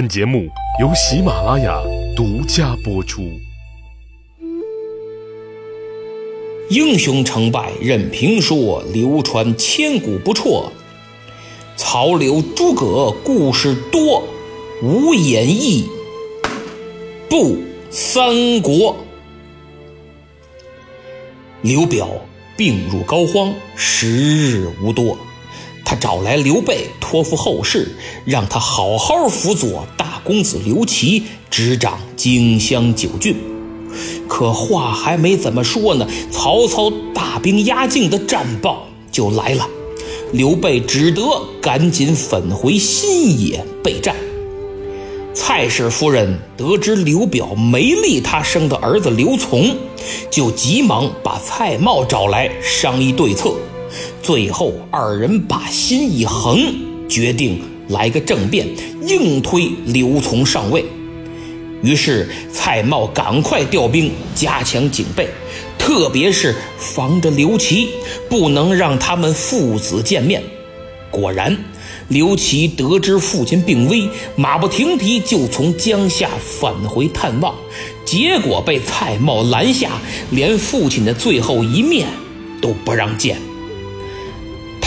本节目由喜马拉雅独家播出。英雄成败任评说，流传千古不辍。曹刘诸葛故事多，无演义不三国。刘表病入膏肓，时日无多。他找来刘备，托付后事，让他好好辅佐大公子刘琦执掌荆襄九郡。可话还没怎么说呢，曹操大兵压境的战报就来了，刘备只得赶紧返回新野备战。蔡氏夫人得知刘表没立他生的儿子刘琮，就急忙把蔡瑁找来商议对策。最后，二人把心一横，决定来个政变，硬推刘琮上位。于是，蔡瑁赶快调兵，加强警备，特别是防着刘琦，不能让他们父子见面。果然，刘琦得知父亲病危，马不停蹄就从江夏返回探望，结果被蔡瑁拦下，连父亲的最后一面都不让见。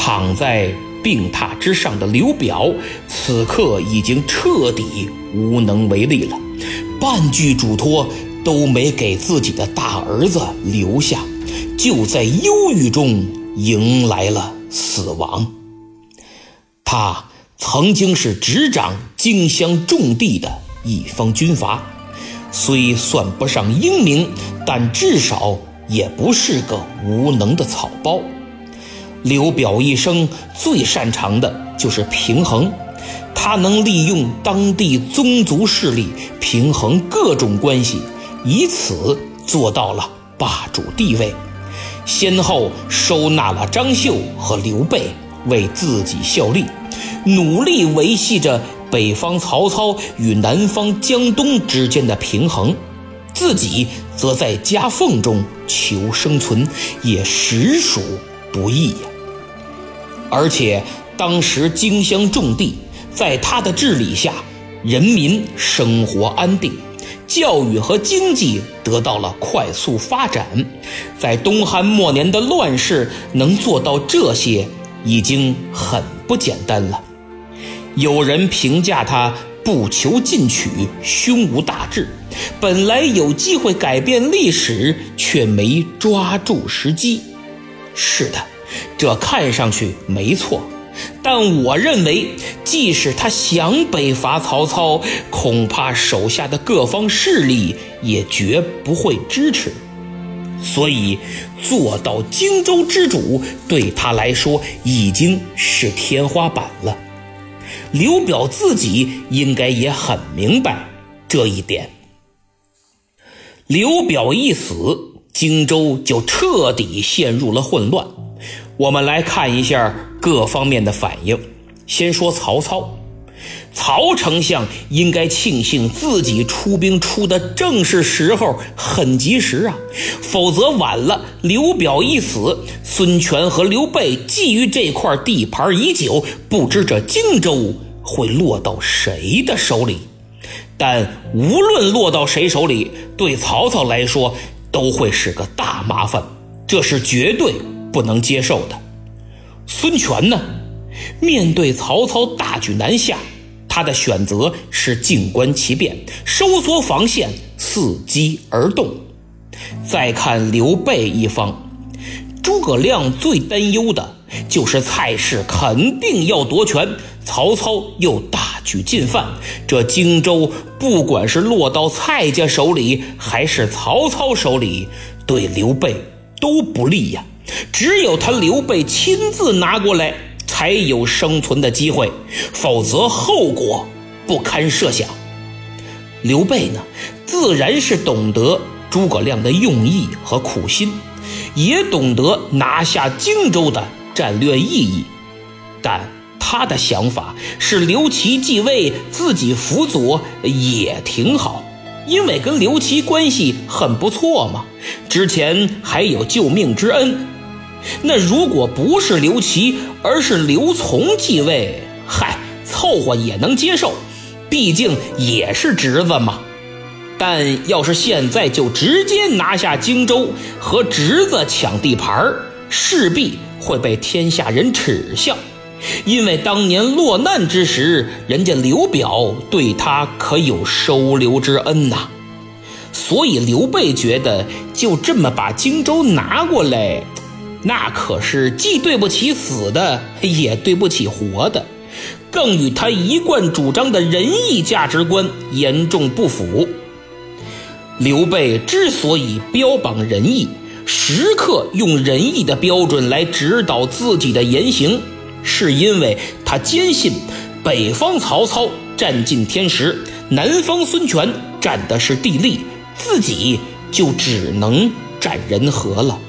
躺在病榻之上的刘表，此刻已经彻底无能为力了，半句嘱托都没给自己的大儿子留下，就在忧郁中迎来了死亡。他曾经是执掌荆襄重地的一方军阀，虽算不上英明，但至少也不是个无能的草包。刘表一生最擅长的就是平衡，他能利用当地宗族势力平衡各种关系，以此做到了霸主地位。先后收纳了张绣和刘备为自己效力，努力维系着北方曹操与南方江东之间的平衡，自己则在夹缝中求生存，也实属不易呀。而且当时荆襄重地，在他的治理下，人民生活安定，教育和经济得到了快速发展。在东汉末年的乱世，能做到这些，已经很不简单了。有人评价他不求进取，胸无大志，本来有机会改变历史，却没抓住时机。是的。这看上去没错，但我认为，即使他想北伐曹操，恐怕手下的各方势力也绝不会支持。所以，做到荆州之主对他来说已经是天花板了。刘表自己应该也很明白这一点。刘表一死，荆州就彻底陷入了混乱。我们来看一下各方面的反应。先说曹操，曹丞相应该庆幸自己出兵出的正是时候，很及时啊，否则晚了，刘表一死，孙权和刘备觊觎这块地盘已久，不知这荆州会落到谁的手里。但无论落到谁手里，对曹操来说都会是个大麻烦，这是绝对。不能接受的，孙权呢？面对曹操大举南下，他的选择是静观其变，收缩防线，伺机而动。再看刘备一方，诸葛亮最担忧的就是蔡氏肯定要夺权，曹操又大举进犯，这荆州不管是落到蔡家手里，还是曹操手里，对刘备都不利呀。只有他刘备亲自拿过来，才有生存的机会，否则后果不堪设想。刘备呢，自然是懂得诸葛亮的用意和苦心，也懂得拿下荆州的战略意义，但他的想法是刘琦继位，自己辅佐也挺好，因为跟刘琦关系很不错嘛，之前还有救命之恩。那如果不是刘琦，而是刘琮继位，嗨，凑合也能接受。毕竟也是侄子嘛。但要是现在就直接拿下荆州和侄子抢地盘儿势必会被天下人耻笑，因为当年落难之时，人家刘表对他可有收留之恩呐。所以刘备觉得就这么把荆州拿过来，那可是既对不起死的，也对不起活的，更与他一贯主张的仁义价值观严重不符。刘备之所以标榜仁义，时刻用仁义的标准来指导自己的言行，是因为他坚信北方曹操占尽天时，南方孙权占的是地利，自己就只能占人和了。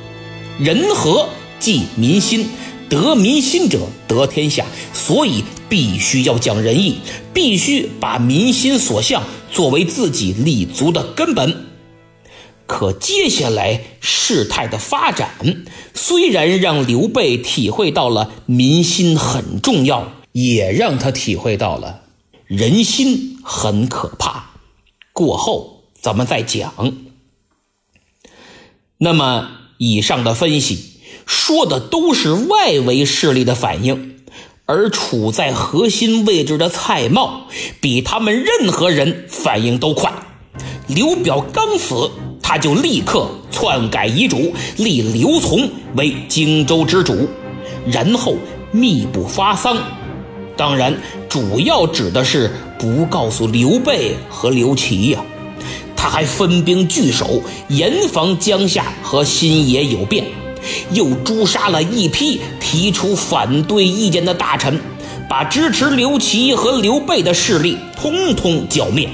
人和即民心，得民心者得天下，所以必须要讲仁义，必须把民心所向。作为自己立足的根本，可接下来事态的发展虽然让刘备体会到了民心很重要，也让他体会到了人心很可怕。过后咱们再讲。那么以上的分析说的都是外围势力的反应。而处在核心位置的蔡瑁，比他们任何人反应都快。刘表刚死，他就立刻篡改遗嘱，立刘琮为荆州之主，然后密不发丧。当然，主要指的是不告诉刘备和刘琦呀。他还分兵据守，严防江夏和新野有变。又诛杀了一批提出反对意见的大臣，把支持刘琦和刘备的势力通通剿灭，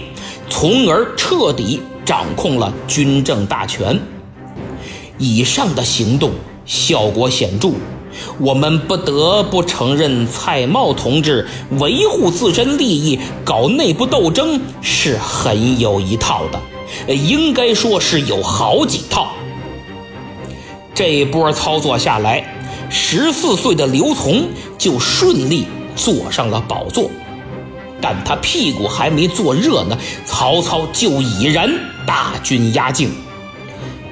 从而彻底掌控了军政大权。以上的行动效果显著，我们不得不承认蔡瑁同志维护自身利益、搞内部斗争是很有一套的，应该说是有好几套。这一波操作下来，十四岁的刘琮就顺利坐上了宝座，但他屁股还没坐热呢，曹操就已然大军压境。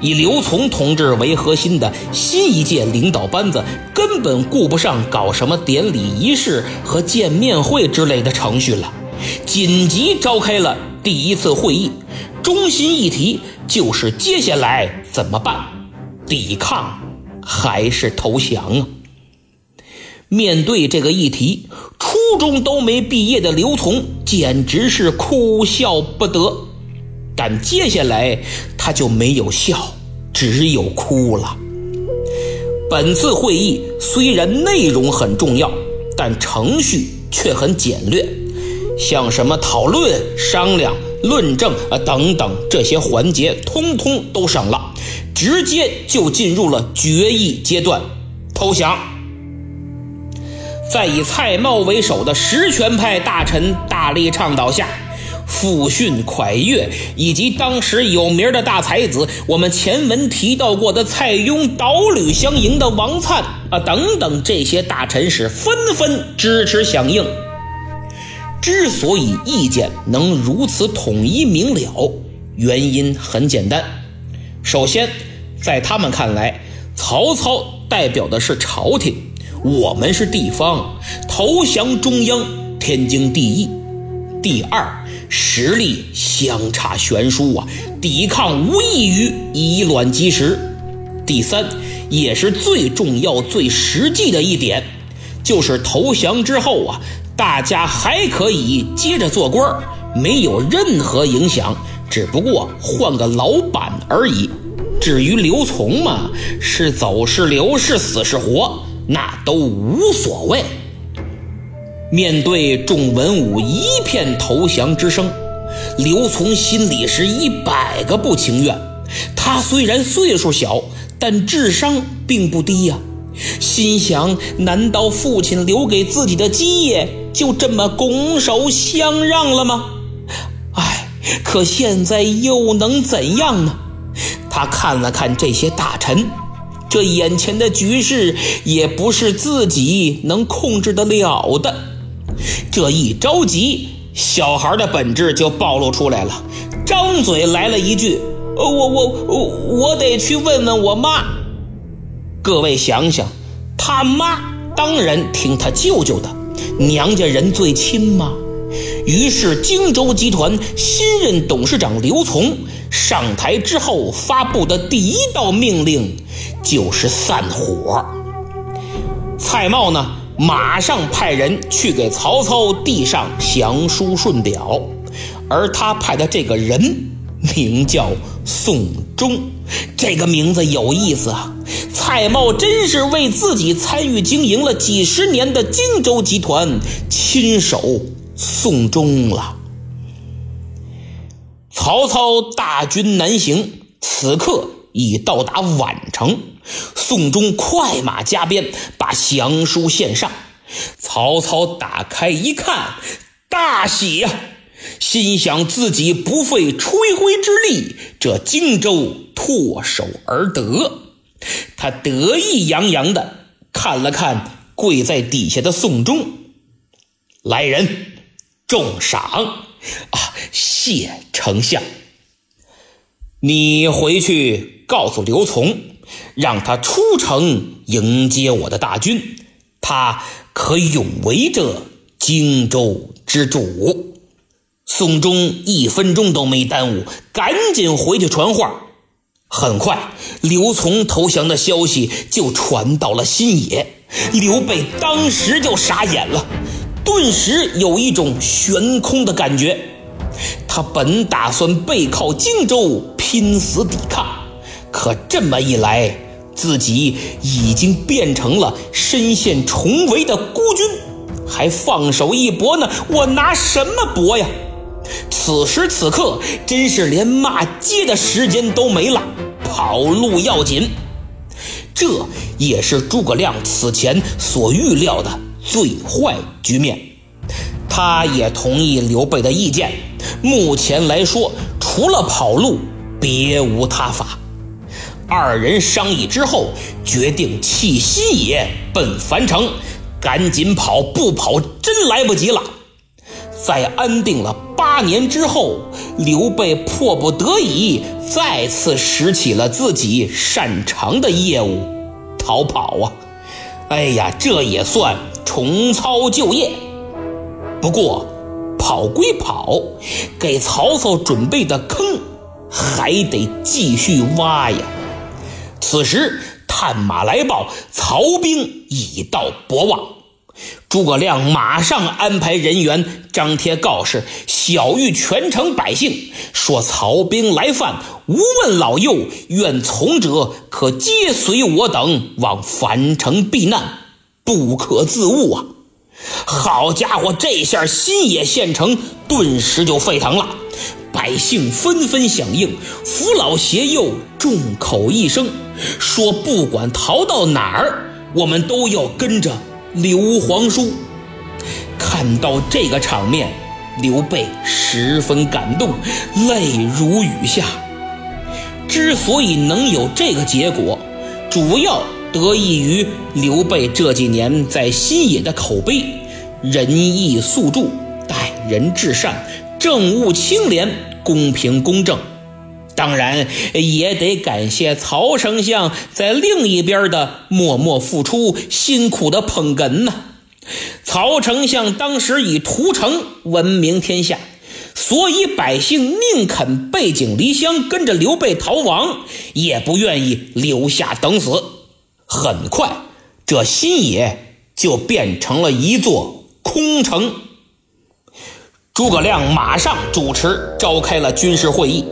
以刘琮同志为核心的新一届领导班子，根本顾不上搞什么典礼仪式和见面会之类的程序了，紧急召开了第一次会议，中心议题就是接下来怎么办。抵抗还是投降啊？面对这个议题，初中都没毕业的刘琮简直是哭笑不得。但接下来他就没有笑，只有哭了。本次会议虽然内容很重要，但程序却很简略，像什么讨论、商量。论证啊等等这些环节通通都省了，直接就进入了决议阶段，投降。在以蔡瑁为首的实权派大臣大力倡导下，傅训、蒯越以及当时有名的大才子，我们前文提到过的蔡邕、导吕相迎的王粲啊等等这些大臣是纷纷支持响应。之所以意见能如此统一明了，原因很简单。首先，在他们看来，曹操代表的是朝廷，我们是地方，投降中央天经地义。第二，实力相差悬殊啊，抵抗无异于以卵击石。第三，也是最重要、最实际的一点，就是投降之后啊。大家还可以接着做官没有任何影响，只不过换个老板而已。至于刘琮嘛，是走是留是死是活，那都无所谓。面对众文武一片投降之声，刘琮心里是一百个不情愿。他虽然岁数小，但智商并不低呀。心想：难道父亲留给自己的基业？就这么拱手相让了吗？哎，可现在又能怎样呢？他看了看这些大臣，这眼前的局势也不是自己能控制得了的。这一着急，小孩的本质就暴露出来了，张嘴来了一句：“我我我我得去问问我妈。”各位想想，他妈当然听他舅舅的，娘家人最亲吗？于是荆州集团新任董事长刘琮上台之后发布的第一道命令就是散伙。蔡瑁呢，马上派人去给曹操递上降书顺表，而他派的这个人名叫宋忠，这个名字有意思啊！蔡瑁真是为自己参与经营了几十年的荆州集团亲手送终了。曹操大军南行，此刻已到达宛城。宋忠快马加鞭，把降书献上。曹操打开一看，大喜呀，心想自己不费吹灰之力，这荆州唾手而得。他得意洋洋的看了看跪在底下的宋忠，来人，重赏啊！谢丞相，你回去告诉刘琮。让他出城迎接我的大军，他可永为这荆州之主。宋忠一分钟都没耽误，赶紧回去传话。很快，刘琮投降的消息就传到了新野，刘备当时就傻眼了，顿时有一种悬空的感觉。他本打算背靠荆州，拼死抵抗。可这么一来，自己已经变成了身陷重围的孤军，还放手一搏呢？我拿什么搏呀？此时此刻，真是连骂街的时间都没了，跑路要紧。这也是诸葛亮此前所预料的最坏局面。他也同意刘备的意见，目前来说，除了跑路，别无他法。二人商议之后，决定弃西野奔樊城，赶紧跑，不跑真来不及了。在安定了八年之后，刘备迫不得已再次拾起了自己擅长的业务——逃跑啊！哎呀，这也算重操旧业。不过，跑归跑，给曹操准备的坑还得继续挖呀。此时，探马来报，曹兵已到博望。诸葛亮马上安排人员张贴告示，晓谕全城百姓，说曹兵来犯，无问老幼，愿从者可皆随我等往樊城避难，不可自误啊！好家伙，这下新野县城顿时就沸腾了，百姓纷纷响应，扶老携幼，众口一声。说不管逃到哪儿，我们都要跟着刘皇叔。看到这个场面，刘备十分感动，泪如雨下。之所以能有这个结果，主要得益于刘备这几年在新野的口碑：仁义肃助，待人至善，政务清廉，公平公正。当然也得感谢曹丞相在另一边的默默付出、辛苦的捧哏呢。曹丞相当时以屠城闻名天下，所以百姓宁肯背井离乡跟着刘备逃亡，也不愿意留下等死。很快，这新野就变成了一座空城。诸葛亮马上主持召开了军事会议，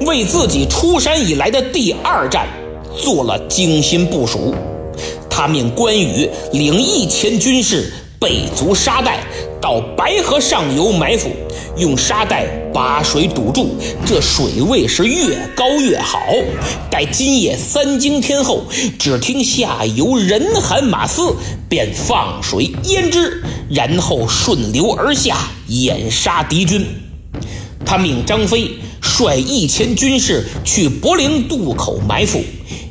为自己出山以来的第二战做了精心部署。他命关羽领一千军士备足沙袋，到白河上游埋伏，用沙袋把水堵住，这水位是越高越好。待今夜三更天后，只听下游人喊马嘶，便放水淹之，然后顺流而下。掩杀敌军，他命张飞率一千军士去柏林渡口埋伏，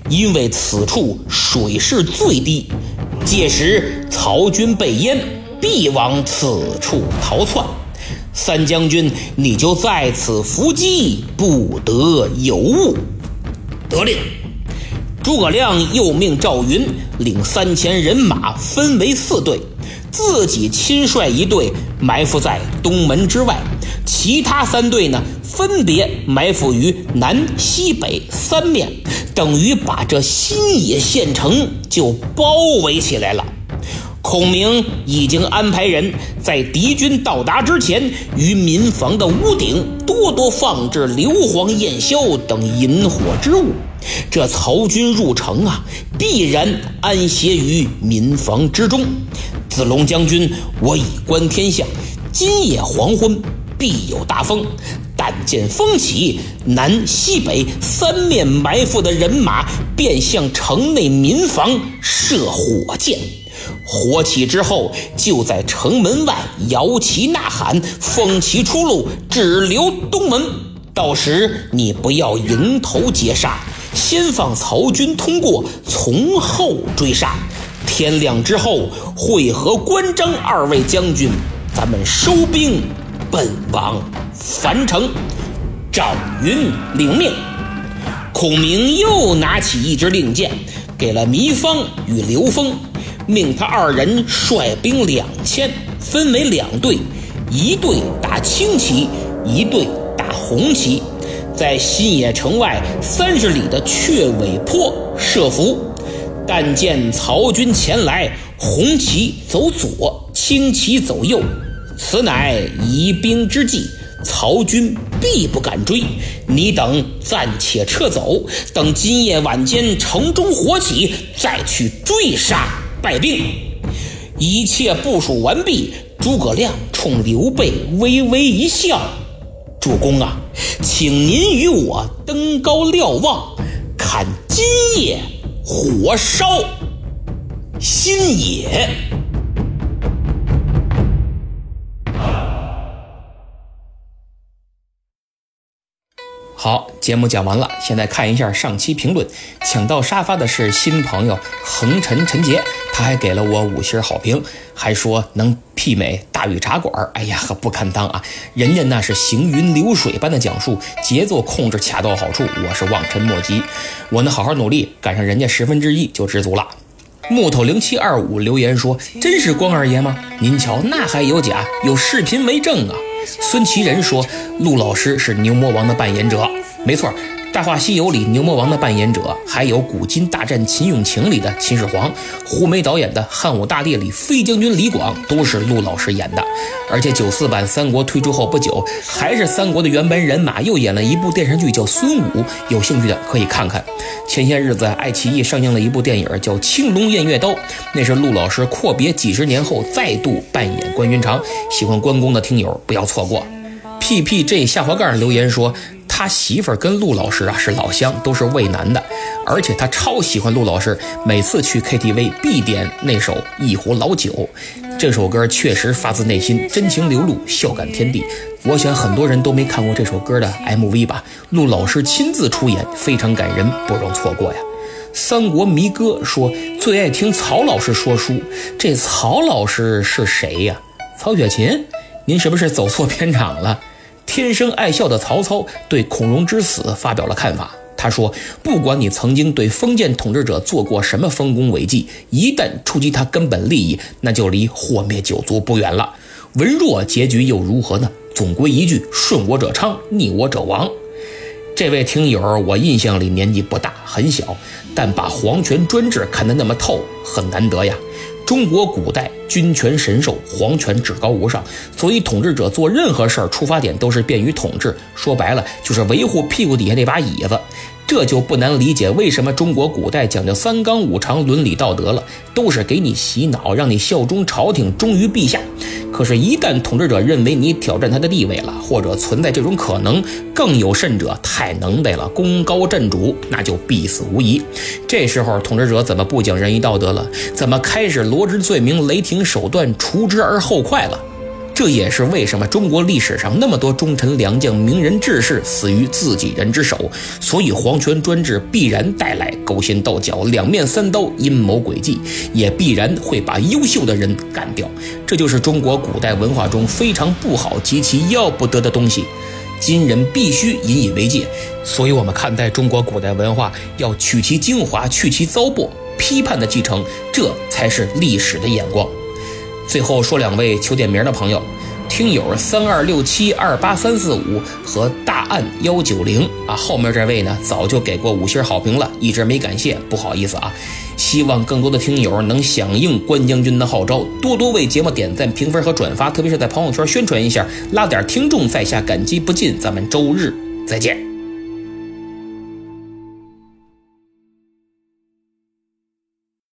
因为此处水势最低，届时曹军被淹，必往此处逃窜。三将军，你就在此伏击，不得有误。得令。诸葛亮又命赵云领三千人马分为四队，自己亲率一队埋伏在东门之外，其他三队呢分别埋伏于南、西北三面，等于把这新野县城就包围起来了。孔明已经安排人在敌军到达之前，于民房的屋顶多多放置硫磺、焰硝等引火之物。这曹军入城啊，必然安歇于民房之中。子龙将军，我已观天象，今夜黄昏必有大风。但见风起，南西北三面埋伏的人马便向城内民房射火箭。火起之后，就在城门外摇旗呐喊，封其出路，只留东门。到时你不要迎头截杀。先放曹军通过，从后追杀。天亮之后，会合关张二位将军，咱们收兵，奔往樊城。赵云领命。孔明又拿起一支令箭，给了糜芳与刘封，命他二人率兵两千，分为两队，一队打青旗，一队打红旗。在新野城外三十里的雀尾坡设伏，但见曹军前来，红旗走左，青旗走右，此乃疑兵之计。曹军必不敢追，你等暂且撤走，等今夜晚间城中火起，再去追杀败兵。一切部署完毕，诸葛亮冲刘备微微一笑。主公啊，请您与我登高瞭望，看今夜火烧新野。好，节目讲完了，现在看一下上期评论。抢到沙发的是新朋友横陈陈杰，他还给了我五星好评，还说能媲美大禹茶馆。哎呀，可不堪当啊！人家那是行云流水般的讲述，节奏控制恰到好处，我是望尘莫及。我呢，好好努力，赶上人家十分之一就知足了。木头零七二五留言说：“真是光二爷吗？您瞧，那还有假？有视频为证啊！”孙其人说：“陆老师是牛魔王的扮演者，没错。”《大话西游》里牛魔王的扮演者，还有《古今大战秦俑情》里的秦始皇，胡梅导演的《汉武大帝》里飞将军李广都是陆老师演的。而且九四版三国推出后不久，还是三国的原班人马又演了一部电视剧，叫《孙武》，有兴趣的可以看看。前些日子爱奇艺上映了一部电影，叫《青龙偃月刀》，那是陆老师阔别几十年后再度扮演关云长。喜欢关公的听友不要错过。P P J 下滑盖留言说。他媳妇儿跟陆老师啊是老乡，都是渭南的，而且他超喜欢陆老师，每次去 KTV 必点那首《一壶老酒》。这首歌确实发自内心，真情流露，笑感天地。我想很多人都没看过这首歌的 MV 吧？陆老师亲自出演，非常感人，不容错过呀。三国迷哥说最爱听曹老师说书，这曹老师是谁呀？曹雪芹？您是不是走错片场了？天生爱笑的曹操对孔融之死发表了看法。他说：“不管你曾经对封建统治者做过什么丰功伟绩，一旦触及他根本利益，那就离祸灭九族不远了。文弱结局又如何呢？总归一句：顺我者昌，逆我者亡。”这位听友，我印象里年纪不大，很小，但把皇权专制看得那么透，很难得呀。中国古代君权神授，皇权至高无上，所以统治者做任何事儿出发点都是便于统治，说白了就是维护屁股底下那把椅子。这就不难理解为什么中国古代讲究三纲五常、伦理道德了，都是给你洗脑，让你效忠朝廷，忠于陛下。可是，一旦统治者认为你挑战他的地位了，或者存在这种可能，更有甚者太能耐了，功高震主，那就必死无疑。这时候，统治者怎么不讲仁义道德了？怎么开始罗织罪名、雷霆手段、除之而后快了？这也是为什么中国历史上那么多忠臣良将、名人志士死于自己人之手。所以，皇权专制必然带来勾心斗角、两面三刀、阴谋诡计，也必然会把优秀的人干掉。这就是中国古代文化中非常不好、极其要不得的东西。今人必须引以为戒。所以，我们看待中国古代文化，要取其精华，去其糟粕，批判的继承，这才是历史的眼光。最后说两位求点名的朋友，听友三二六七二八三四五和大案幺九零啊，后面这位呢早就给过五星好评了，一直没感谢，不好意思啊。希望更多的听友能响应关将军的号召，多多为节目点赞、评分和转发，特别是在朋友圈宣传一下，拉点听众在下，感激不尽。咱们周日再见。